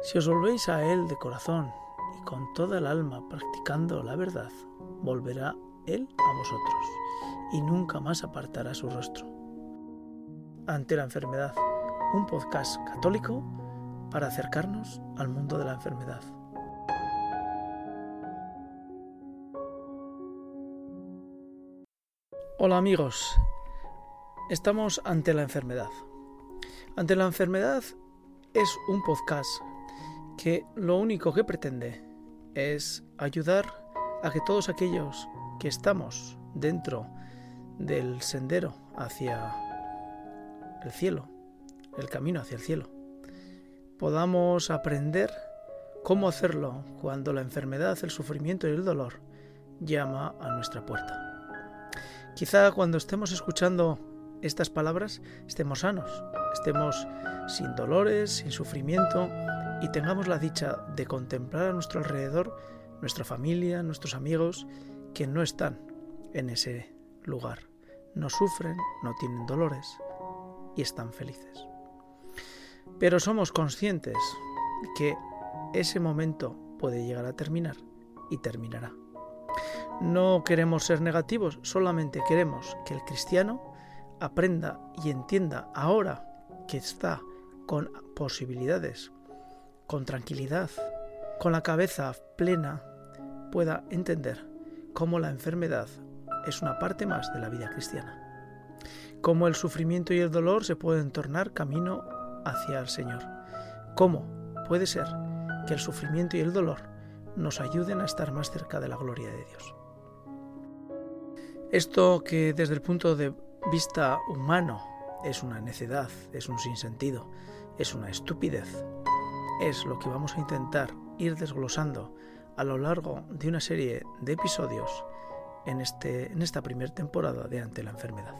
Si os volvéis a Él de corazón y con toda el alma practicando la verdad, volverá Él a vosotros y nunca más apartará su rostro. Ante la enfermedad, un podcast católico para acercarnos al mundo de la enfermedad. Hola amigos, estamos ante la enfermedad. Ante la enfermedad es un podcast que lo único que pretende es ayudar a que todos aquellos que estamos dentro del sendero hacia el cielo, el camino hacia el cielo, podamos aprender cómo hacerlo cuando la enfermedad, el sufrimiento y el dolor llama a nuestra puerta. Quizá cuando estemos escuchando estas palabras estemos sanos, estemos sin dolores, sin sufrimiento, y tengamos la dicha de contemplar a nuestro alrededor nuestra familia, nuestros amigos que no están en ese lugar, no sufren, no tienen dolores y están felices. Pero somos conscientes que ese momento puede llegar a terminar y terminará. No queremos ser negativos, solamente queremos que el cristiano aprenda y entienda ahora que está con posibilidades con tranquilidad, con la cabeza plena, pueda entender cómo la enfermedad es una parte más de la vida cristiana. Cómo el sufrimiento y el dolor se pueden tornar camino hacia el Señor. Cómo puede ser que el sufrimiento y el dolor nos ayuden a estar más cerca de la gloria de Dios. Esto que desde el punto de vista humano es una necedad, es un sinsentido, es una estupidez, es lo que vamos a intentar ir desglosando a lo largo de una serie de episodios en, este, en esta primera temporada de Ante la Enfermedad.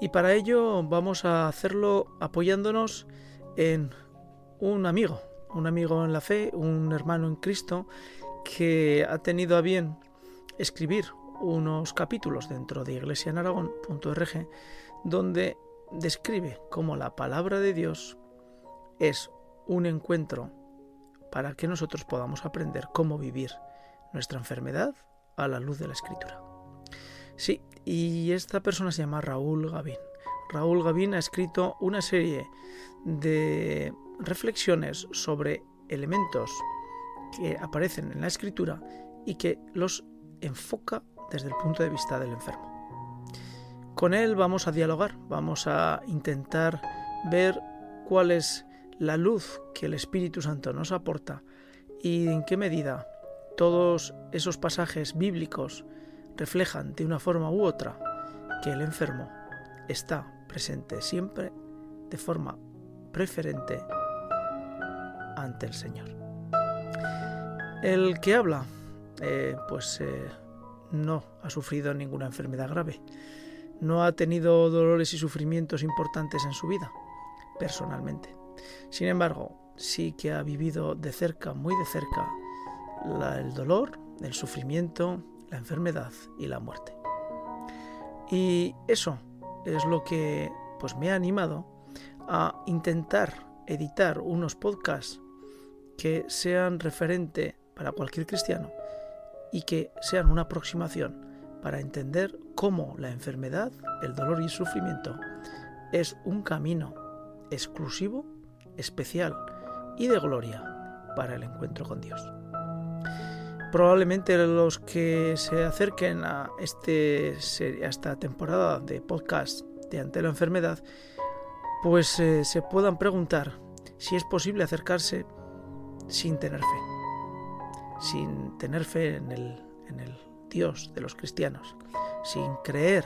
Y para ello vamos a hacerlo apoyándonos en un amigo, un amigo en la fe, un hermano en Cristo, que ha tenido a bien escribir unos capítulos dentro de iglesianaragón.org donde describe cómo la palabra de Dios es un encuentro para que nosotros podamos aprender cómo vivir nuestra enfermedad a la luz de la escritura. Sí, y esta persona se llama Raúl Gavín. Raúl Gavín ha escrito una serie de reflexiones sobre elementos que aparecen en la escritura y que los enfoca desde el punto de vista del enfermo. Con él vamos a dialogar, vamos a intentar ver cuál es la luz que el Espíritu Santo nos aporta y en qué medida todos esos pasajes bíblicos reflejan de una forma u otra que el enfermo está presente siempre de forma preferente ante el Señor. El que habla, eh, pues eh, no ha sufrido ninguna enfermedad grave, no ha tenido dolores y sufrimientos importantes en su vida, personalmente. Sin embargo, sí que ha vivido de cerca, muy de cerca, el dolor, el sufrimiento, la enfermedad y la muerte. Y eso es lo que pues me ha animado a intentar editar unos podcasts que sean referente para cualquier cristiano y que sean una aproximación para entender cómo la enfermedad, el dolor y el sufrimiento es un camino exclusivo especial y de gloria para el encuentro con Dios. Probablemente los que se acerquen a, este, esta temporada de podcast de Ante la Enfermedad, pues eh, se puedan preguntar si es posible acercarse sin tener fe, sin tener fe en el, en el Dios de los cristianos, sin creer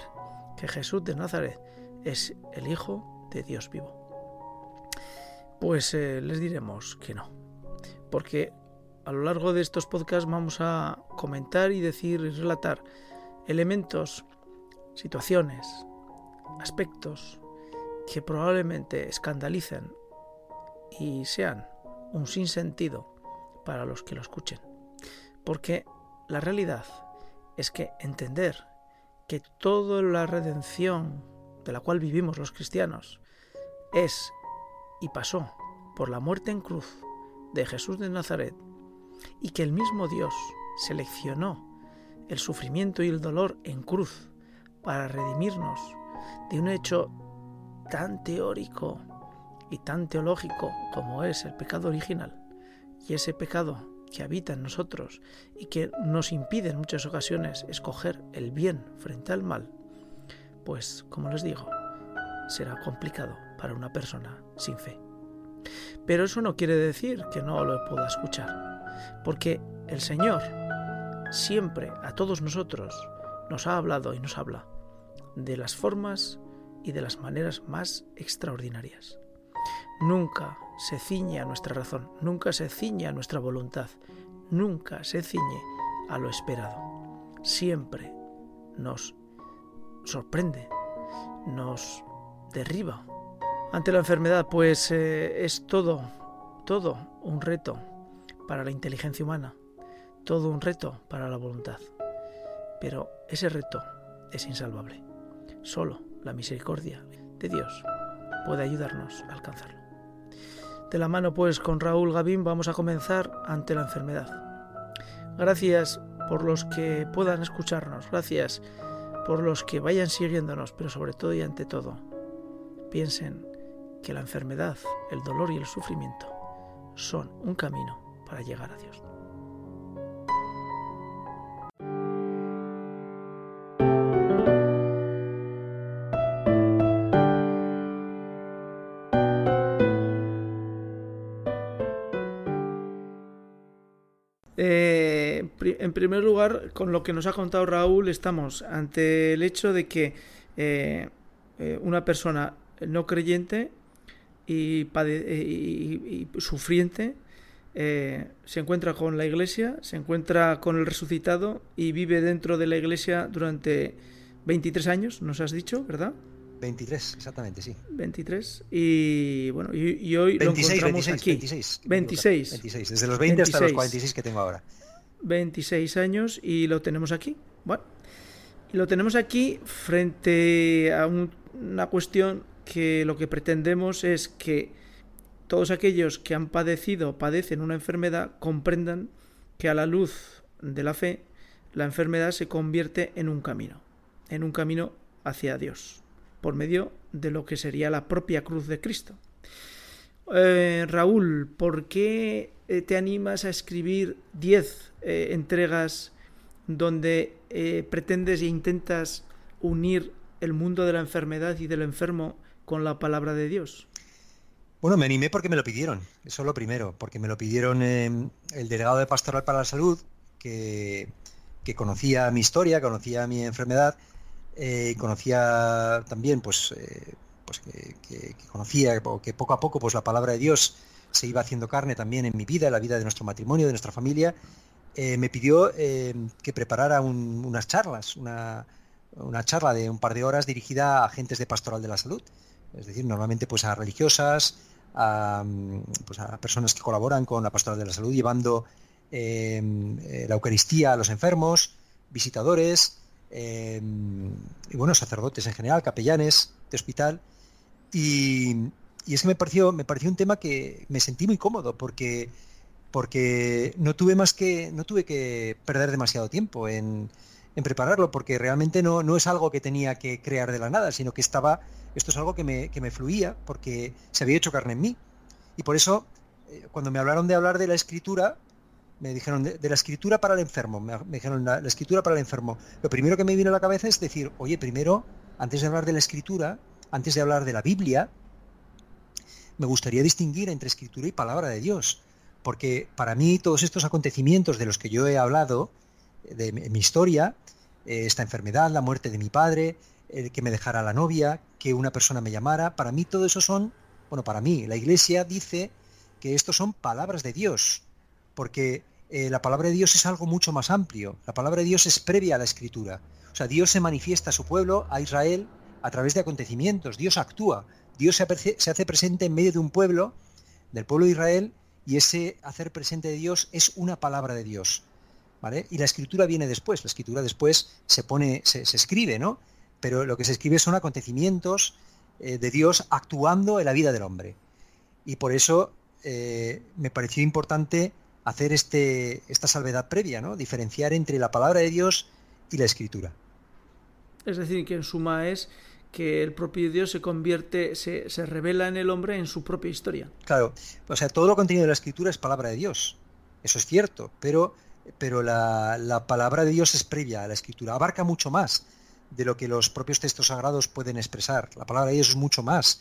que Jesús de Nazaret es el Hijo de Dios vivo. Pues eh, les diremos que no. Porque a lo largo de estos podcasts vamos a comentar y decir y relatar elementos, situaciones, aspectos que probablemente escandalicen y sean un sinsentido para los que lo escuchen. Porque la realidad es que entender que toda la redención de la cual vivimos los cristianos es y pasó por la muerte en cruz de Jesús de Nazaret y que el mismo Dios seleccionó el sufrimiento y el dolor en cruz para redimirnos de un hecho tan teórico y tan teológico como es el pecado original y ese pecado que habita en nosotros y que nos impide en muchas ocasiones escoger el bien frente al mal, pues como les digo, será complicado para una persona sin fe. Pero eso no quiere decir que no lo pueda escuchar, porque el Señor siempre a todos nosotros nos ha hablado y nos habla de las formas y de las maneras más extraordinarias. Nunca se ciñe a nuestra razón, nunca se ciñe a nuestra voluntad, nunca se ciñe a lo esperado. Siempre nos sorprende, nos derriba. Ante la enfermedad, pues eh, es todo, todo un reto para la inteligencia humana, todo un reto para la voluntad. Pero ese reto es insalvable. Solo la misericordia de Dios puede ayudarnos a alcanzarlo. De la mano pues con Raúl Gavín vamos a comenzar ante la enfermedad. Gracias por los que puedan escucharnos, gracias por los que vayan siguiéndonos, pero sobre todo y ante todo, piensen que la enfermedad, el dolor y el sufrimiento son un camino para llegar a Dios. en primer lugar, con lo que nos ha contado Raúl, estamos ante el hecho de que eh, eh, una persona no creyente y, eh, sufriente se encuentra con la iglesia, se encuentra con el resucitado y vive dentro de la iglesia durante 23 años, nos has dicho, ¿verdad? 23, exactamente, sí. 23. Y bueno, y, hoy lo encontramos 26, aquí. 26, 26. 26. Desde los 20 hasta los 46 que tengo ahora. 26 años y lo tenemos aquí. Bueno, y lo tenemos aquí frente a una cuestión que lo que pretendemos es que todos aquellos que han padecido o padecen una enfermedad comprendan que a la luz de la fe la enfermedad se convierte en un camino, en un camino hacia Dios, por medio de lo que sería la propia cruz de Cristo. Eh, Raúl, ¿por qué eh, te animas a escribir 10 eh, entregas donde pretendes e intentas unir el mundo de la enfermedad y del enfermo con la palabra de Dios? Bueno, me animé porque me lo pidieron, eso es lo primero, porque me lo pidieron el delegado de Pastoral para la Salud, que, que conocía mi historia, conocía mi enfermedad, y conocía también pues pues que, conocía, que poco a poco pues la palabra de Dios se iba haciendo carne también en mi vida, en la vida de nuestro matrimonio, de nuestra familia, eh, me pidió eh, que preparara unas charlas, una, charla de un par de horas dirigida a agentes de pastoral de la salud, es decir, normalmente pues a religiosas, a, pues a personas que colaboran con la pastoral de la salud, llevando eh, la Eucaristía a los enfermos, visitadores, y bueno, sacerdotes en general, capellanes de hospital. Y, es que me pareció, me pareció un tema que me sentí muy cómodo porque, porque no tuve más que, no tuve que perder demasiado tiempo en, prepararlo, porque realmente no, no es algo que tenía que crear de la nada, sino que estaba, esto es algo que me, que me fluía, porque se había hecho carne en mí. Y por eso, eh, cuando me hablaron de hablar de la escritura, me dijeron de, la escritura para el enfermo, me, dijeron la, escritura para el enfermo. Lo primero que me vino a la cabeza es decir, oye, primero, antes de hablar de la escritura, antes de hablar de la Biblia, me gustaría distinguir entre escritura y palabra de Dios, porque para mí todos estos acontecimientos de los que yo he hablado, de mi historia, eh, esta enfermedad, la muerte de mi padre, el que me dejara la novia, que una persona me llamara, para mí todo eso son, bueno, para mí, la iglesia dice que estos son palabras de Dios, porque eh, la palabra de Dios es algo mucho más amplio, la palabra de Dios es previa a la escritura, o sea, Dios se manifiesta a su pueblo, a Israel, a través de acontecimientos. Dios actúa, Dios se, hace presente en medio de un pueblo, del pueblo de Israel, y ese hacer presente de Dios es una palabra de Dios. ¿Vale? Y la escritura viene después, la escritura después se pone, se, escribe, ¿no? Pero lo que se escribe son acontecimientos eh, de Dios actuando en la vida del hombre. Y por eso eh, me pareció importante hacer este, esta salvedad previa, ¿no? Diferenciar entre la palabra de Dios y la escritura. Es decir, que en suma es que el propio Dios se convierte, se, se, revela en el hombre en su propia historia. Claro, o sea, todo lo contenido de la escritura es palabra de Dios. Eso es cierto, pero, pero la, la palabra de Dios es previa a la escritura, abarca mucho más de lo que los propios textos sagrados pueden expresar. La palabra de Dios es mucho más.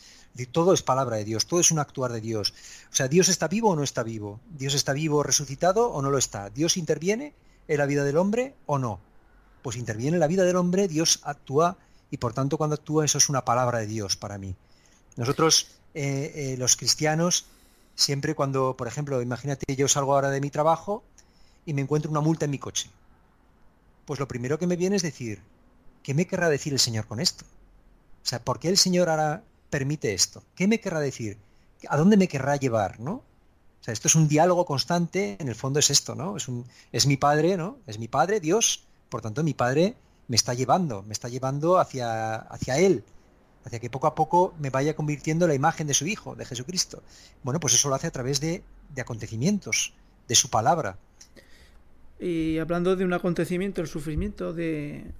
todo es palabra de Dios, todo es un actuar de Dios. O sea, ¿Dios está vivo o no está vivo? ¿Dios está vivo resucitado o no lo está? ¿Dios interviene en la vida del hombre o no? Pues interviene en la vida del hombre, Dios actúa y por tanto cuando actúa eso es una palabra de Dios para mí. Nosotros, eh, eh, los cristianos, siempre cuando, por ejemplo, imagínate yo salgo ahora de mi trabajo y me encuentro una multa en mi coche. Pues lo primero que me viene es decir, ¿qué me querrá decir el Señor con esto? O sea, ¿por qué el Señor ahora permite esto? ¿Qué me querrá decir? ¿A dónde me querrá llevar? ¿no? O sea, esto es un diálogo constante, en el fondo es esto, ¿no? Es, un, es mi Padre, ¿no? Es mi Padre, Dios, por tanto mi Padre me está llevando, me está llevando hacia, hacia Él, hacia que poco a poco me vaya convirtiendo en la imagen de su Hijo, de Jesucristo. Bueno, pues eso lo hace a través de, de acontecimientos, de su palabra. Y hablando de un acontecimiento, el sufrimiento, de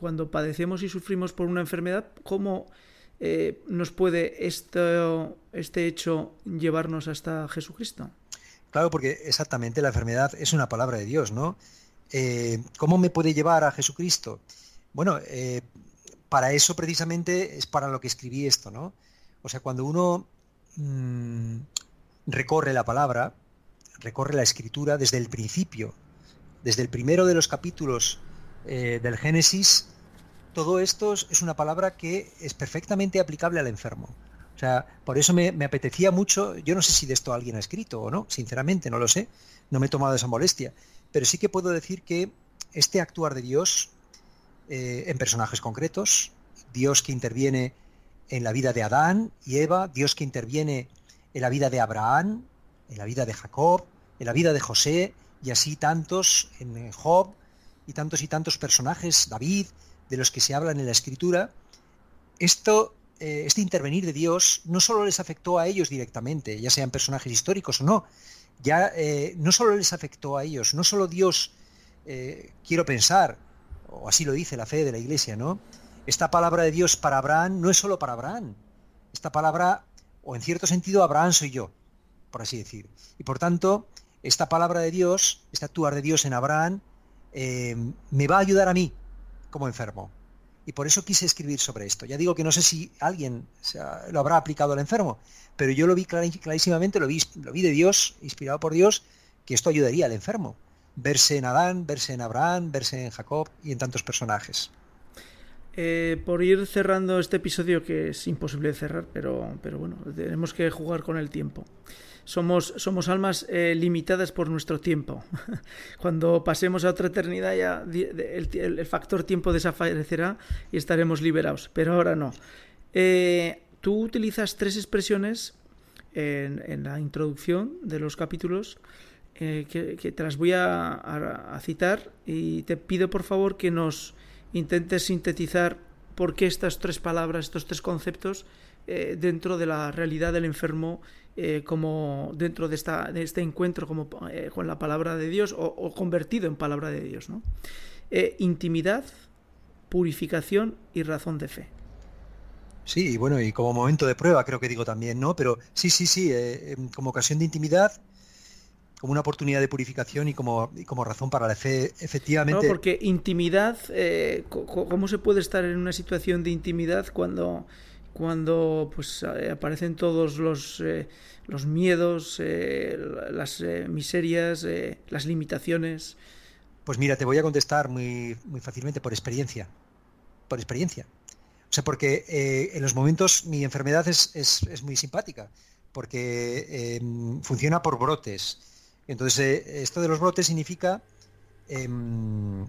cuando padecemos y sufrimos por una enfermedad, ¿cómo eh, nos puede esto, este hecho llevarnos hasta Jesucristo? Claro, porque exactamente la enfermedad es una palabra de Dios, ¿no? Eh, ¿Cómo me puede llevar a Jesucristo? Bueno, eh, para eso precisamente es para lo que escribí esto, ¿no? O sea, cuando uno mm, recorre la palabra, recorre la escritura desde el principio, desde el primero de los capítulos eh, del Génesis, todo esto es una palabra que es perfectamente aplicable al enfermo. O sea, por eso me, apetecía mucho, yo no sé si de esto alguien ha escrito o no, sinceramente, no lo sé, no me he tomado esa molestia, pero sí que puedo decir que este actuar de Dios eh, en personajes concretos, Dios que interviene en la vida de Adán y Eva, Dios que interviene en la vida de Abraham, en la vida de Jacob, en la vida de José, y así tantos en Job y tantos y tantos personajes, David, de los que se hablan en la escritura, esto, eh, este intervenir de Dios no solo les afectó a ellos directamente, ya sean personajes históricos o no, ya eh, no solo les afectó a ellos, no solo Dios, eh, quiero pensar, o así lo dice la fe de la iglesia, ¿no? Esta palabra de Dios para Abraham no es solo para Abraham. Esta palabra, o en cierto sentido, Abraham soy yo, por así decir. Y por tanto, esta palabra de Dios, este actuar de Dios en Abraham, eh, me va a ayudar a mí como enfermo. Y por eso quise escribir sobre esto. Ya digo que no sé si alguien lo habrá aplicado al enfermo, pero yo lo vi clarísimamente, lo vi, de Dios, inspirado por Dios, que esto ayudaría al enfermo. Verse en Adán, verse en Abraham, verse en Jacob y en tantos personajes. Eh, por ir cerrando este episodio, que es imposible de cerrar, pero, pero bueno, tenemos que jugar con el tiempo somos, somos almas eh, limitadas por nuestro tiempo. Cuando pasemos a otra eternidad ya el, factor tiempo desaparecerá y estaremos liberados, pero ahora no. Eh, tú utilizas tres expresiones en, la introducción de los capítulos eh, que, te las voy a, citar y te pido por favor que nos intentes sintetizar por qué estas tres palabras, estos tres conceptos dentro de la realidad del enfermo eh, como dentro de, esta, de, este encuentro como, eh, con la palabra de Dios o, convertido en palabra de Dios. ¿no? Eh, intimidad, purificación y razón de fe. Sí, y bueno, y como momento de prueba creo que digo también, ¿no? Pero sí, sí, sí, em, como ocasión de intimidad, como una oportunidad de purificación y como, como razón para la fe, efectivamente. No, porque intimidad, ¿cómo se puede estar en una situación de intimidad cuando cuando pues eh, aparecen todos los, eh, los miedos, eh, las miserias, las limitaciones. Pues mira, te voy a contestar muy, muy fácilmente por experiencia. Por experiencia. O sea, porque en los momentos mi enfermedad es, es, muy simpática, porque em, funciona por brotes. Entonces, esto de los brotes significa em,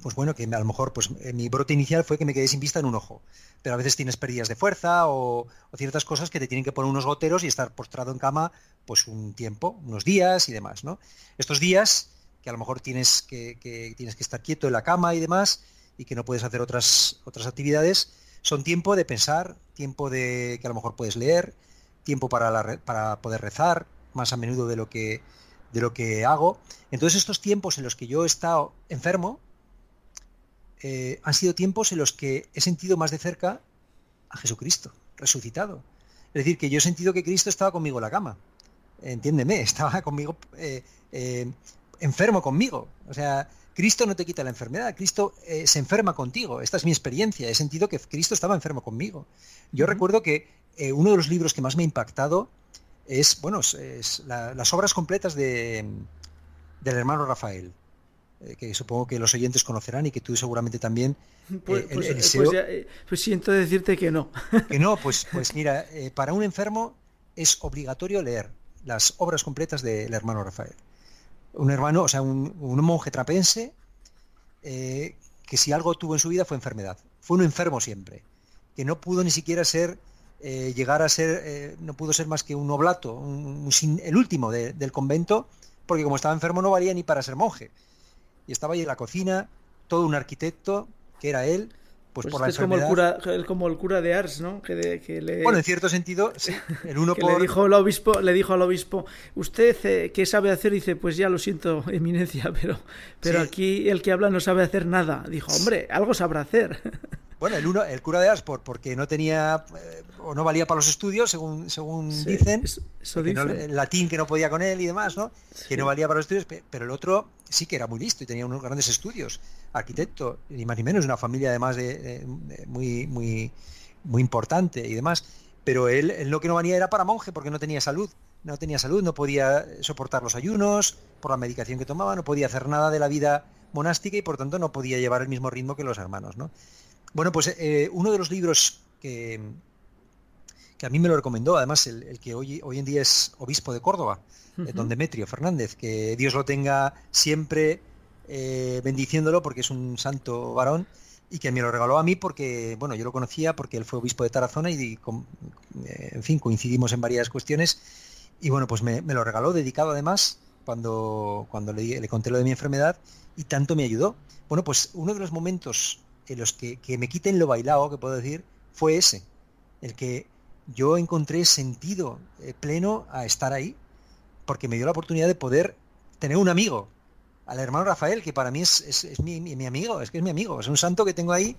pues bueno, que a lo mejor pues eh, mi brote inicial fue que me quedé sin vista en un ojo, pero a veces tienes pérdidas de fuerza o, ciertas cosas que te tienen que poner unos goteros y estar postrado en cama pues un tiempo, unos días y demás, ¿no? Estos días que a lo mejor tienes que, tienes que estar quieto en la cama y demás y que no puedes hacer otras, otras actividades, son tiempo de pensar, tiempo de que a lo mejor puedes leer, tiempo para, para poder rezar, más a menudo de lo que de lo que hago. Entonces estos tiempos en los que yo he estado enfermo eh, han sido tiempos en los que he sentido más de cerca a Jesucristo, resucitado. Es decir, que yo he sentido que Cristo estaba conmigo en la cama. Entiéndeme, estaba conmigo, eh, eh, enfermo conmigo. O sea, Cristo no te quita la enfermedad, Cristo se enferma contigo. Esta es mi experiencia. He sentido que Cristo estaba enfermo conmigo. Yo recuerdo que uno de los libros que más me ha impactado es, bueno, es, las obras completas de, del hermano Rafael, que supongo que los oyentes conocerán y que tú seguramente también. Pues, eh, pues, pues, eh, pues, siento decirte que no. Que no, pues, pues mira, para un enfermo es obligatorio leer las obras completas del hermano Rafael. Un hermano, o sea, un, un monje trapense que si algo tuvo en su vida fue enfermedad. Fue un enfermo siempre, que no pudo ni siquiera ser eh, llegar a ser, eh, no pudo ser más que un oblato, el último del convento, porque como estaba enfermo no valía ni para ser monje. Y estaba ahí en la cocina, todo un arquitecto, que era él, pues, pues por la es como el, cura, como el cura de Ars, ¿no? Que, le... Bueno, en cierto sentido, el uno le dijo el obispo, le dijo al obispo, usted eh, qué sabe hacer, dice, pues ya lo siento, eminencia, pero, pero aquí el que habla no sabe hacer nada. Dijo, hombre, algo sabrá hacer. Bueno, el uno, el cura de Aspor, porque no tenía eh, o no valía para los estudios, según, según dicen, el latín que no podía con él y demás, ¿no? Que no valía para los estudios, pero el otro sí que era muy listo y tenía unos grandes estudios, arquitecto, ni más ni menos, una familia además de, muy, muy, muy importante y demás. Pero él, él lo que no valía era para monje porque no tenía salud no tenía salud, no podía soportar los ayunos por la medicación que tomaba, no podía hacer nada de la vida monástica y por tanto no podía llevar el mismo ritmo que los hermanos, ¿no? Bueno, pues eh, uno de los libros que, que a mí me lo recomendó, además el, que hoy, hoy en día es obispo de Córdoba, eh, don Demetrio Fernández, que Dios lo tenga siempre eh, bendiciéndolo porque es un santo varón y que me lo regaló a mí porque, bueno, yo lo conocía porque él fue obispo de Tarazona y, en fin, coincidimos en varias cuestiones y bueno, pues me, lo regaló dedicado además cuando, cuando le, le conté lo de mi enfermedad y tanto me ayudó. Bueno, pues uno de los momentos los que, me quiten lo bailado, que puedo decir, fue ese, el que yo encontré sentido eh, pleno a estar ahí, porque me dio la oportunidad de poder tener un amigo, al hermano Rafael, que para mí es, mi, amigo, es que es mi amigo, es un santo que tengo ahí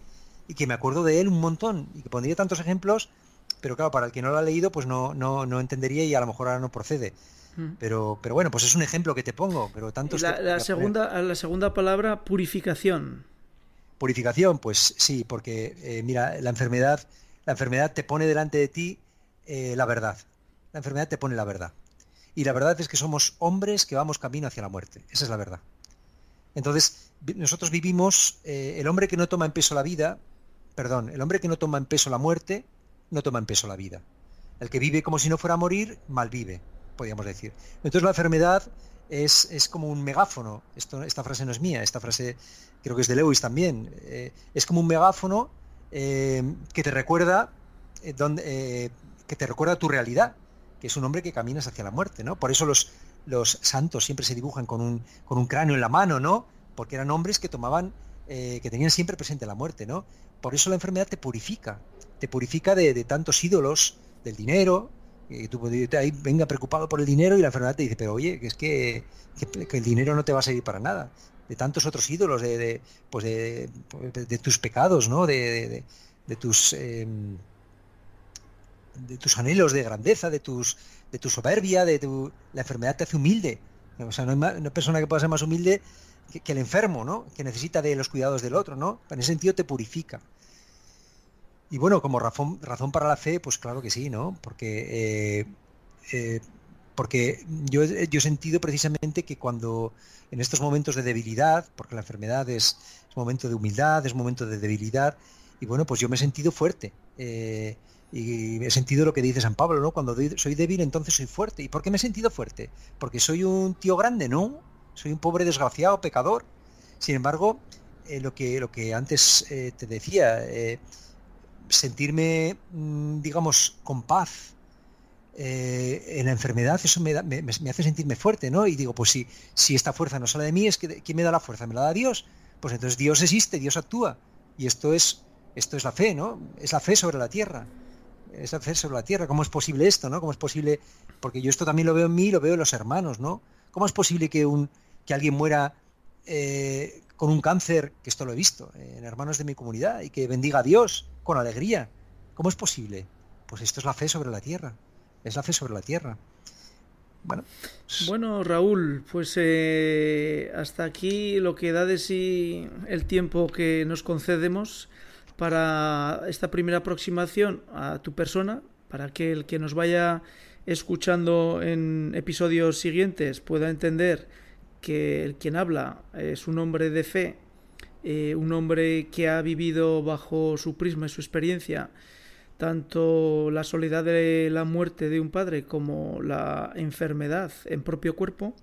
y que me acuerdo de él un montón y que pondría tantos ejemplos, pero claro, para el que no lo ha leído, pues no, no, no entendería y a lo mejor ahora no procede. Mm. Pero, pero bueno, pues es un ejemplo que te pongo, pero tanto... La, segunda, la segunda palabra, purificación. Purificación, pues sí, porque eh, mira, la enfermedad, la enfermedad te pone delante de ti eh, la verdad. La enfermedad te pone la verdad. Y la verdad es que somos hombres que vamos camino hacia la muerte. Esa es la verdad. Entonces, nosotros vivimos, eh, el hombre que no toma en peso la vida, perdón, el hombre que no toma en peso la muerte, no toma en peso la vida. El que vive como si no fuera a morir, mal vive, podríamos decir. Entonces la enfermedad es, como un megáfono. Esto, esta frase no es mía, esta frase creo que es de Lewis también. Eh, es como un megáfono eh, que te recuerda eh, donde, que te recuerda tu realidad, que es un hombre que caminas hacia la muerte, ¿no? Por eso los, los santos siempre se dibujan con un, con un cráneo en la mano, ¿no? Porque eran hombres que tomaban, que tenían siempre presente la muerte, ¿no? Por eso la enfermedad te purifica, te purifica de, de tantos ídolos, del dinero, que tú ahí venga preocupado por el dinero y la enfermedad te dice, pero oye, que es que, el dinero no te va a servir para nada. De tantos otros ídolos, de, de pues de, de, tus pecados, ¿no? De, tus em, de tus anhelos de grandeza, de tus de tu soberbia, de tu la enfermedad te hace humilde. O sea, no hay una persona que pueda ser más humilde que, que, el enfermo, ¿no? Que necesita de los cuidados del otro, ¿no? En ese sentido te purifica. Y bueno, como razón, razón para la fe, pues claro que sí, ¿no? Porque, eh, eh, porque yo, yo, he sentido precisamente que cuando en estos momentos de debilidad, porque la enfermedad es, momento de humildad, es momento de debilidad, y bueno, pues yo me he sentido fuerte. Eh, y he sentido lo que dice San Pablo, ¿no? Cuando soy débil, entonces soy fuerte. ¿Y por qué me he sentido fuerte? Porque soy un tío grande, ¿no? Soy un pobre desgraciado, pecador. Sin embargo, lo, que, lo que antes te decía, sentirme, mm, digamos, con paz eh, en la enfermedad, eso me, hace sentirme fuerte, ¿no? Y digo, pues si, si esta fuerza no sale de mí, es que ¿quién me da la fuerza? ¿Me la da Dios? Pues entonces Dios existe, Dios actúa. Y esto es, esto es la fe, ¿no? Es la fe sobre la tierra. es hacer sobre la tierra. ¿Cómo es posible esto, no? ¿Cómo es posible? Porque yo esto también lo veo en mí, lo veo en los hermanos, ¿no? ¿Cómo es posible que un que alguien muera eh, con un cáncer, que esto lo he visto en hermanos de mi comunidad, y que bendiga a Dios con alegría? ¿Cómo es posible? Pues esto es la fe sobre la tierra. Es la fe sobre la tierra. Bueno, Raúl, pues eh, hasta aquí lo que da de sí el tiempo que nos concedemos para esta primera aproximación a tu persona, para que el que nos vaya escuchando en episodios siguientes pueda entender que el quien habla es un hombre de fe, eh, un hombre que ha vivido bajo su prisma y su experiencia tanto la soledad de la muerte de un padre como la enfermedad en propio cuerpo.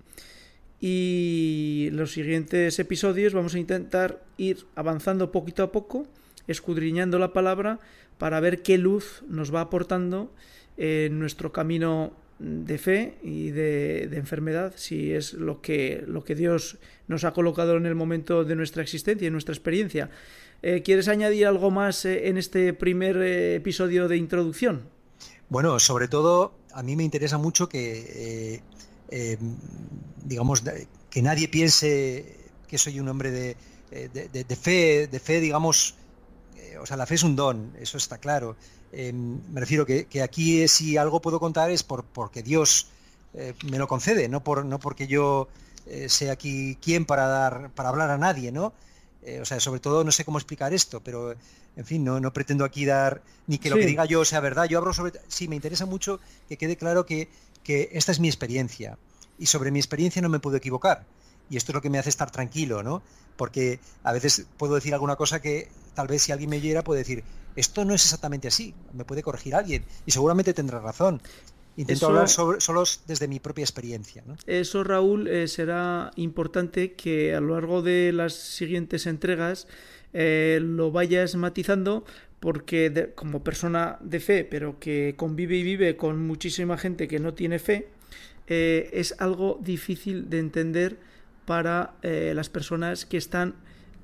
Y los siguientes episodios vamos a intentar ir avanzando poquito a poco, escudriñando la palabra para ver qué luz nos va aportando en nuestro camino de fe y de, enfermedad, si es lo que, lo que Dios nos ha colocado en el momento de nuestra existencia, en nuestra experiencia. Eh, ¿Quieres añadir algo más eh, en este primer eh, episodio de introducción? Bueno, sobre todo a mí me interesa mucho que, digamos, que nadie piense que soy un hombre de, fe, de fe, digamos, o sea, la fe es un don, eso está claro. Me refiero que, que, aquí si algo puedo contar es por, porque Dios me lo concede, no, por, no porque yo sea aquí quien para dar, para hablar a nadie, ¿no? Eh, o sea, sobre todo no sé cómo explicar esto, pero en fin, no, no pretendo aquí dar ni que lo que diga yo sea verdad. Yo hablo sobre. Sí, me interesa mucho que quede claro que, que esta es mi experiencia y sobre mi experiencia no me puedo equivocar. Y esto es lo que me hace estar tranquilo, ¿no? Porque a veces puedo decir alguna cosa que tal vez si alguien me oyera puede decir, esto no es exactamente así, me puede corregir alguien y seguramente tendrá razón. Intento hablar solo desde mi propia experiencia. Eso, Raúl, eh, será importante que a lo largo de las siguientes entregas eh, lo vayas matizando porque como persona de fe, pero que convive y vive con muchísima gente que no tiene fe, eh, es algo difícil de entender para las personas que están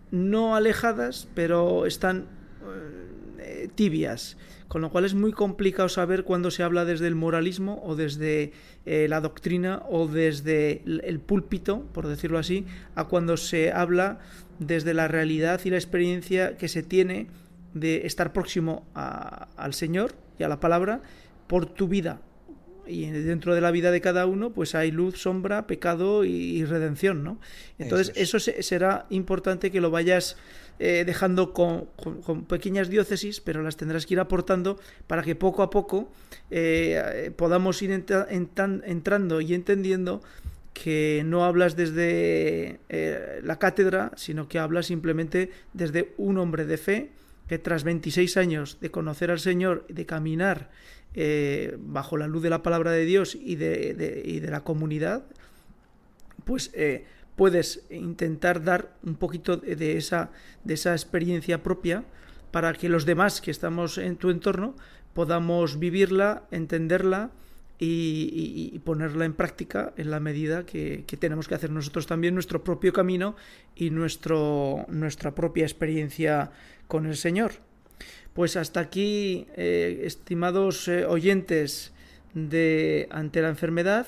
no alejadas, pero están tibias con lo cual es muy complicado saber cuándo se habla desde el moralismo o desde eh, la doctrina o desde el púlpito, por decirlo así, a cuando se habla desde la realidad y la experiencia que se tiene de estar próximo al Señor y a la palabra por tu vida. Y dentro de la vida de cada uno, pues hay luz, sombra, pecado y, redención, ¿no? Entonces, eso, será importante que lo vayas eh, dejando con, pequeñas diócesis, pero las tendrás que ir aportando para que poco a poco eh, podamos ir entrando y entendiendo que no hablas desde eh, la cátedra, sino que hablas simplemente desde un hombre de fe que tras 26 años de conocer al Señor, de caminar bajo la luz de la palabra de Dios y de, y de la comunidad, pues puedes intentar dar un poquito de esa, de esa experiencia propia para que los demás que estamos en tu entorno podamos vivirla, entenderla y, ponerla en práctica en la medida que, tenemos que hacer nosotros también nuestro propio camino y nuestro, nuestra propia experiencia con el Señor. Pues hasta aquí, eh, estimados eh, oyentes de Ante la Enfermedad,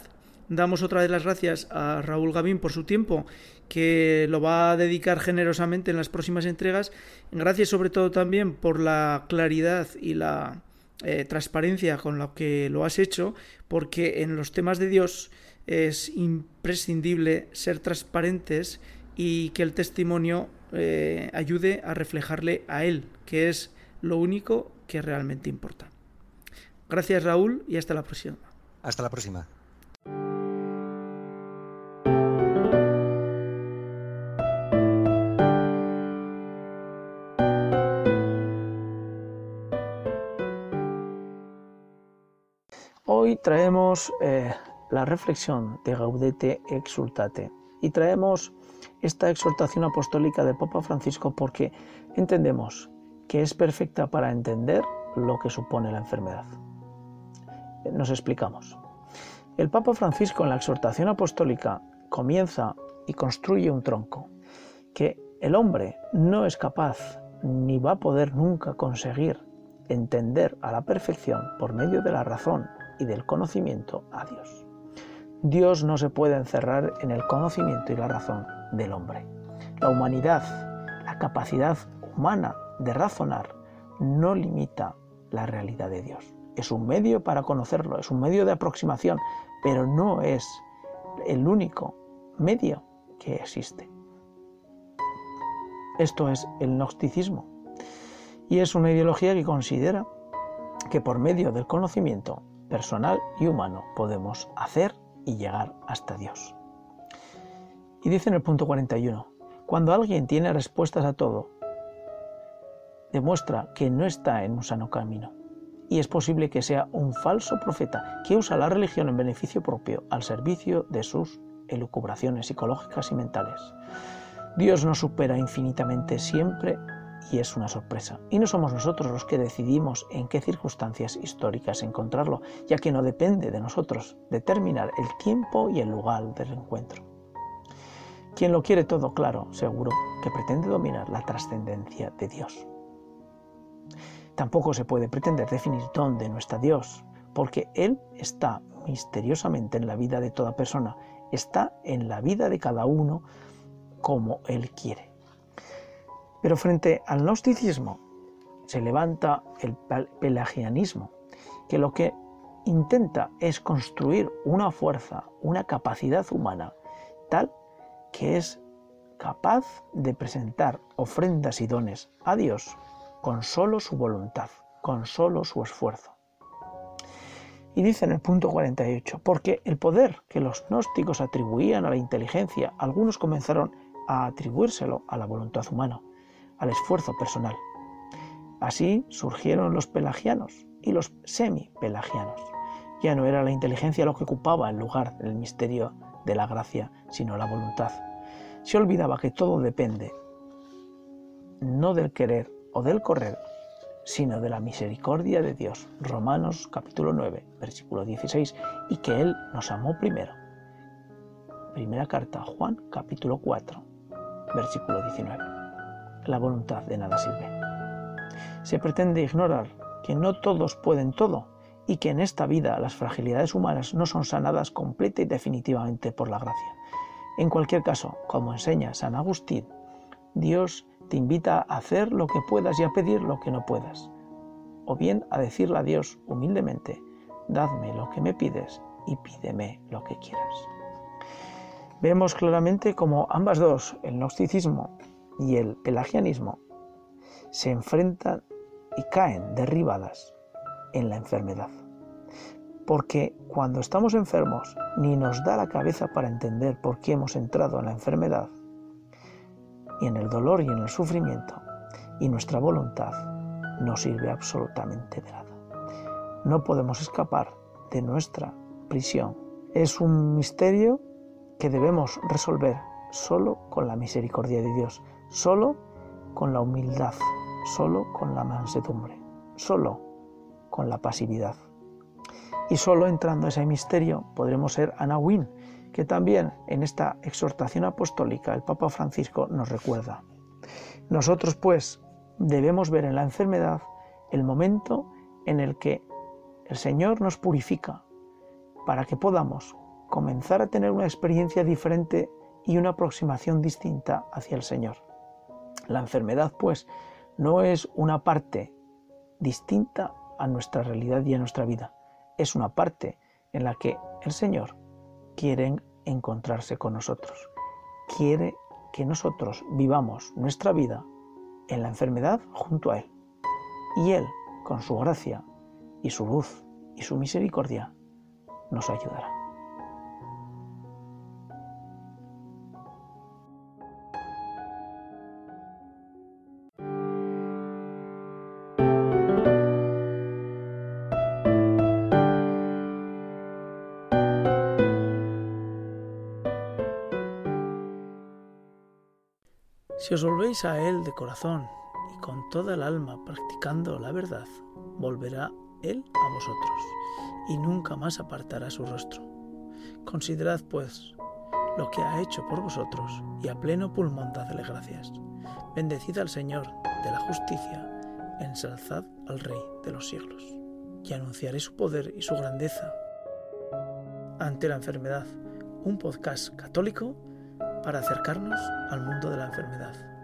Damos otra vez las gracias a Raúl Gavín por su tiempo, que lo va a dedicar generosamente en las próximas entregas. Gracias sobre todo también por la claridad y la eh, transparencia con la que lo has hecho, porque en los temas de Dios es imprescindible ser transparentes y que el testimonio ayude a reflejarle a Él, que es lo único que realmente importa. Gracias Raúl y hasta la próxima. Hasta la próxima. Hoy traemos eh, la reflexión de Gaudete Exultate y traemos esta exhortación apostólica del Papa Francisco porque entendemos que es perfecta para entender lo que supone la enfermedad. Nos explicamos. El Papa Francisco en la exhortación apostólica comienza y construye un tronco que el hombre no es capaz ni va a poder nunca conseguir entender a la perfección por medio de la razón y del conocimiento a Dios. Dios no se puede encerrar en el conocimiento y la razón del hombre. La humanidad, la capacidad humana de razonar, no limita la realidad de Dios. Es un medio para conocerlo, es un medio de aproximación, pero no es el único medio que existe. Esto es el gnosticismo. Y es una ideología que considera que por medio del conocimiento personal y humano podemos hacer y llegar hasta Dios. Y dice en el punto 41, cuando alguien tiene respuestas a todo, demuestra que no está en un sano camino. Y es posible que sea un falso profeta que usa la religión en beneficio propio al servicio de sus elucubraciones psicológicas y mentales. Dios nos supera infinitamente siempre y es una sorpresa. Y no somos nosotros los que decidimos en qué circunstancias históricas encontrarlo, ya que no depende de nosotros determinar el tiempo y el lugar del encuentro. Quien lo quiere todo claro, seguro que pretende dominar la trascendencia de Dios. Tampoco se puede pretender definir dónde no está Dios, porque Él está misteriosamente en la vida de toda persona, está en la vida de cada uno como Él quiere. Pero frente al gnosticismo se levanta el pelagianismo, que lo que intenta es construir una fuerza, una capacidad humana tal que es capaz de presentar ofrendas y dones a Dios con solo su voluntad, con solo su esfuerzo. Y dice en el punto 48, porque el poder que los gnósticos atribuían a la inteligencia, algunos comenzaron a atribuírselo a la voluntad humana, al esfuerzo personal. Así surgieron los pelagianos y los semi-pelagianos. Ya no era la inteligencia lo que ocupaba el lugar del misterio de la gracia, sino la voluntad. Se olvidaba que todo depende no del querer o del correr, sino de la misericordia de Dios. Romanos capítulo 9, versículo 16, y que Él nos amó primero. Primera carta Juan capítulo 4, versículo 19 la voluntad de nada sirve. Se pretende ignorar que no todos pueden todo y que en esta vida las fragilidades humanas no son sanadas completa y definitivamente por la gracia. En cualquier caso, como enseña San Agustín, Dios te invita a hacer lo que puedas y a pedir lo que no puedas. O bien a decirle a Dios humildemente, dadme lo que me pides y pídeme lo que quieras. Vemos claramente como ambas dos, el gnosticismo y el pelagianismo se enfrentan y caen derribadas en la enfermedad. Porque cuando estamos enfermos ni nos da la cabeza para entender por qué hemos entrado en la enfermedad y en el dolor y en el sufrimiento y nuestra voluntad no sirve absolutamente de nada. No podemos escapar de nuestra prisión. Es un misterio que debemos resolver solo con la misericordia de Dios, solo con la humildad, solo con la mansedumbre, solo con la pasividad. Y solo entrando a ese misterio podremos ser Anawin, que también en esta exhortación apostólica el Papa Francisco nos recuerda. Nosotros pues debemos ver en la enfermedad el momento en el que el Señor nos purifica para que podamos comenzar a tener una experiencia diferente y una aproximación distinta hacia el Señor. La enfermedad, pues, no es una parte distinta a nuestra realidad y a nuestra vida. Es una parte en la que el Señor quiere encontrarse con nosotros. Quiere que nosotros vivamos nuestra vida en la enfermedad junto a Él. Y Él, con su gracia y su luz y su misericordia, nos ayudará. Si os volvéis a Él de corazón y con toda el alma practicando la verdad, volverá Él a vosotros y nunca más apartará su rostro. Considerad, pues, lo que ha hecho por vosotros y a pleno pulmón dadle gracias. Bendecid al Señor de la justicia ensalzad al Rey de los siglos, y anunciaré su poder y su grandeza. Ante la enfermedad, un podcast católico para acercarnos al mundo de la enfermedad.